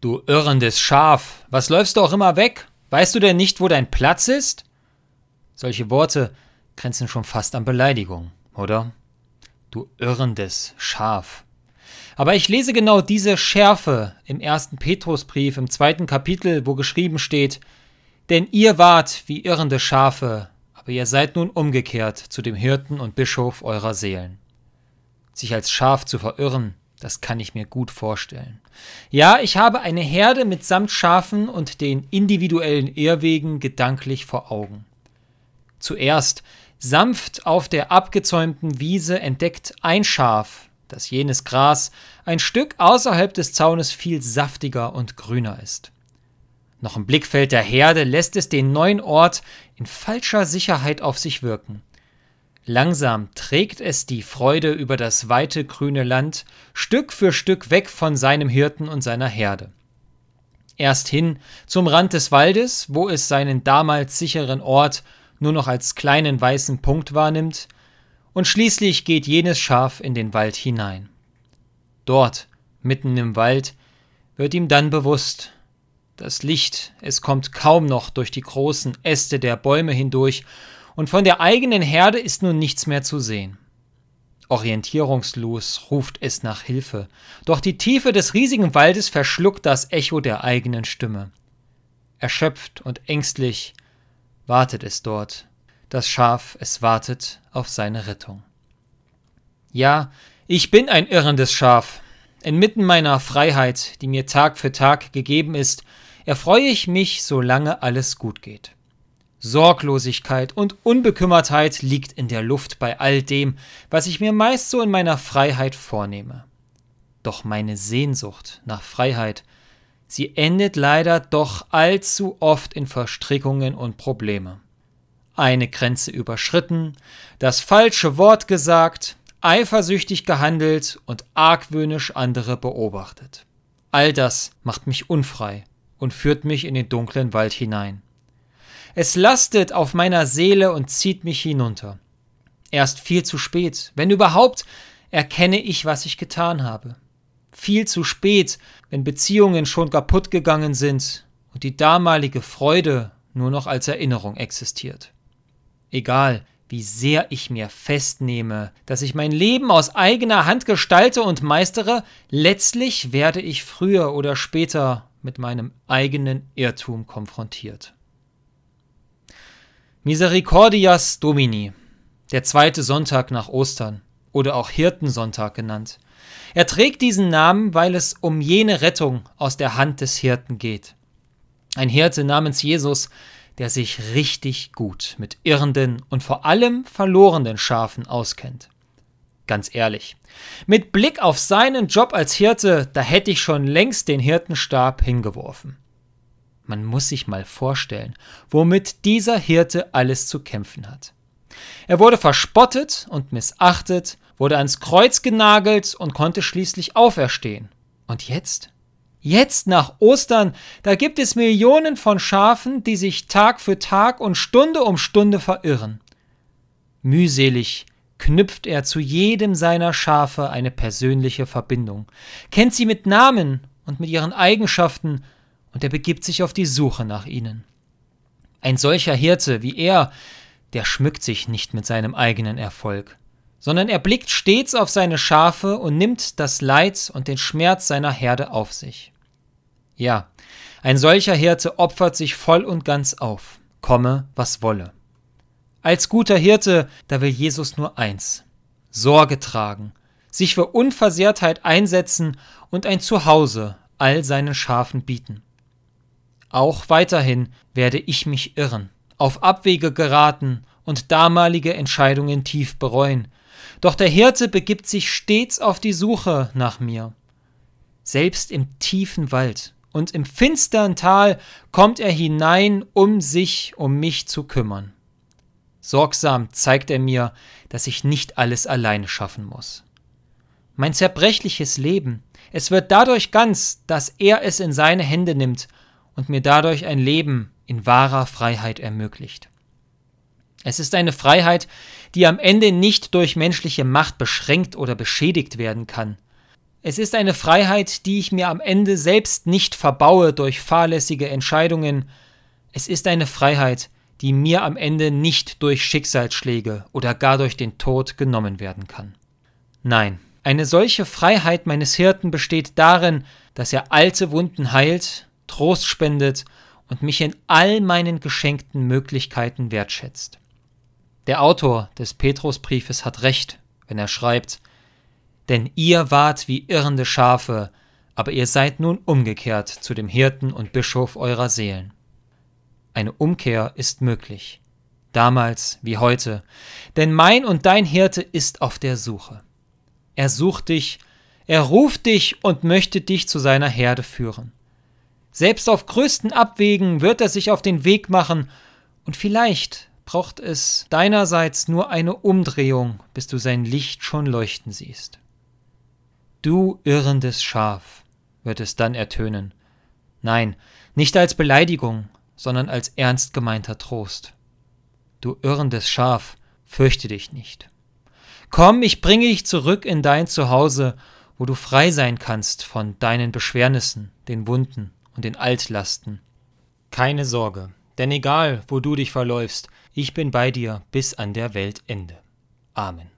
Du irrendes Schaf, was läufst du auch immer weg? Weißt du denn nicht, wo dein Platz ist? Solche Worte grenzen schon fast an Beleidigung, oder? Du irrendes Schaf. Aber ich lese genau diese Schärfe im ersten Petrusbrief im zweiten Kapitel, wo geschrieben steht, denn ihr wart wie irrende Schafe, aber ihr seid nun umgekehrt zu dem Hirten und Bischof eurer Seelen. Sich als Schaf zu verirren, das kann ich mir gut vorstellen. Ja, ich habe eine Herde mitsamt Schafen und den individuellen Irrwegen gedanklich vor Augen. Zuerst, sanft auf der abgezäumten Wiese entdeckt ein Schaf, dass jenes Gras ein Stück außerhalb des Zaunes viel saftiger und grüner ist. Noch im Blickfeld der Herde lässt es den neuen Ort in falscher Sicherheit auf sich wirken. Langsam trägt es die Freude über das weite grüne Land Stück für Stück weg von seinem Hirten und seiner Herde. Erst hin zum Rand des Waldes, wo es seinen damals sicheren Ort nur noch als kleinen weißen Punkt wahrnimmt, und schließlich geht jenes Schaf in den Wald hinein. Dort, mitten im Wald, wird ihm dann bewusst, das Licht, es kommt kaum noch durch die großen Äste der Bäume hindurch und von der eigenen Herde ist nun nichts mehr zu sehen. Orientierungslos ruft es nach Hilfe, doch die Tiefe des riesigen Waldes verschluckt das Echo der eigenen Stimme. Erschöpft und ängstlich wartet es dort. Das Schaf, es wartet auf seine Rettung. Ja, ich bin ein irrendes Schaf. Inmitten meiner Freiheit, die mir Tag für Tag gegeben ist, erfreue ich mich, solange alles gut geht. Sorglosigkeit und Unbekümmertheit liegt in der Luft bei all dem, was ich mir meist so in meiner Freiheit vornehme. Doch meine Sehnsucht nach Freiheit, sie endet leider doch allzu oft in Verstrickungen und Probleme. Eine Grenze überschritten, das falsche Wort gesagt, eifersüchtig gehandelt und argwöhnisch andere beobachtet. All das macht mich unfrei und führt mich in den dunklen Wald hinein. Es lastet auf meiner Seele und zieht mich hinunter. Erst viel zu spät, wenn überhaupt, erkenne ich, was ich getan habe. Viel zu spät, wenn Beziehungen schon kaputt gegangen sind und die damalige Freude nur noch als Erinnerung existiert. Egal, wie sehr ich mir festnehme, dass ich mein Leben aus eigener Hand gestalte und meistere, letztlich werde ich früher oder später mit meinem eigenen Irrtum konfrontiert. Misericordias Domini, der zweite Sonntag nach Ostern oder auch Hirtensonntag genannt. Er trägt diesen Namen, weil es um jene Rettung aus der Hand des Hirten geht. Ein Hirte namens Jesus, der sich richtig gut mit irrenden und vor allem verlorenen Schafen auskennt. Ganz ehrlich, mit Blick auf seinen Job als Hirte, da hätte ich schon längst den Hirtenstab hingeworfen. Man muss sich mal vorstellen, womit dieser Hirte alles zu kämpfen hat. Er wurde verspottet und missachtet, wurde ans Kreuz genagelt und konnte schließlich auferstehen. Und jetzt? Jetzt nach Ostern, da gibt es Millionen von Schafen, die sich Tag für Tag und Stunde um Stunde verirren. Mühselig knüpft er zu jedem seiner Schafe eine persönliche Verbindung, kennt sie mit Namen und mit ihren Eigenschaften und er begibt sich auf die Suche nach ihnen. Ein solcher Hirte wie er, der schmückt sich nicht mit seinem eigenen Erfolg, sondern er blickt stets auf seine Schafe und nimmt das Leid und den Schmerz seiner Herde auf sich. Ja, ein solcher Hirte opfert sich voll und ganz auf, komme, was wolle. Als guter Hirte, da will Jesus nur eins Sorge tragen, sich für Unversehrtheit einsetzen und ein Zuhause all seinen Schafen bieten. Auch weiterhin werde ich mich irren, auf Abwege geraten und damalige Entscheidungen tief bereuen. Doch der Hirte begibt sich stets auf die Suche nach mir. Selbst im tiefen Wald und im finstern Tal kommt er hinein, um sich um mich zu kümmern. Sorgsam zeigt er mir, dass ich nicht alles alleine schaffen muss. Mein zerbrechliches Leben, es wird dadurch ganz, dass er es in seine Hände nimmt und mir dadurch ein Leben in wahrer Freiheit ermöglicht. Es ist eine Freiheit, die am Ende nicht durch menschliche Macht beschränkt oder beschädigt werden kann. Es ist eine Freiheit, die ich mir am Ende selbst nicht verbaue durch fahrlässige Entscheidungen. Es ist eine Freiheit, die mir am Ende nicht durch Schicksalsschläge oder gar durch den Tod genommen werden kann. Nein, eine solche Freiheit meines Hirten besteht darin, dass er alte Wunden heilt, Trost spendet und mich in all meinen geschenkten Möglichkeiten wertschätzt. Der Autor des Petrusbriefes hat recht, wenn er schreibt, denn ihr wart wie irrende Schafe, aber ihr seid nun umgekehrt zu dem Hirten und Bischof eurer Seelen. Eine Umkehr ist möglich, damals wie heute, denn mein und dein Hirte ist auf der Suche. Er sucht dich, er ruft dich und möchte dich zu seiner Herde führen. Selbst auf größten Abwegen wird er sich auf den Weg machen, und vielleicht braucht es deinerseits nur eine Umdrehung, bis du sein Licht schon leuchten siehst. Du irrendes Schaf, wird es dann ertönen. Nein, nicht als Beleidigung, sondern als ernst gemeinter Trost. Du irrendes Schaf, fürchte dich nicht. Komm, ich bringe dich zurück in dein Zuhause, wo du frei sein kannst von deinen Beschwernissen, den Wunden und den Altlasten. Keine Sorge, denn egal, wo du dich verläufst, ich bin bei dir bis an der Weltende. Amen.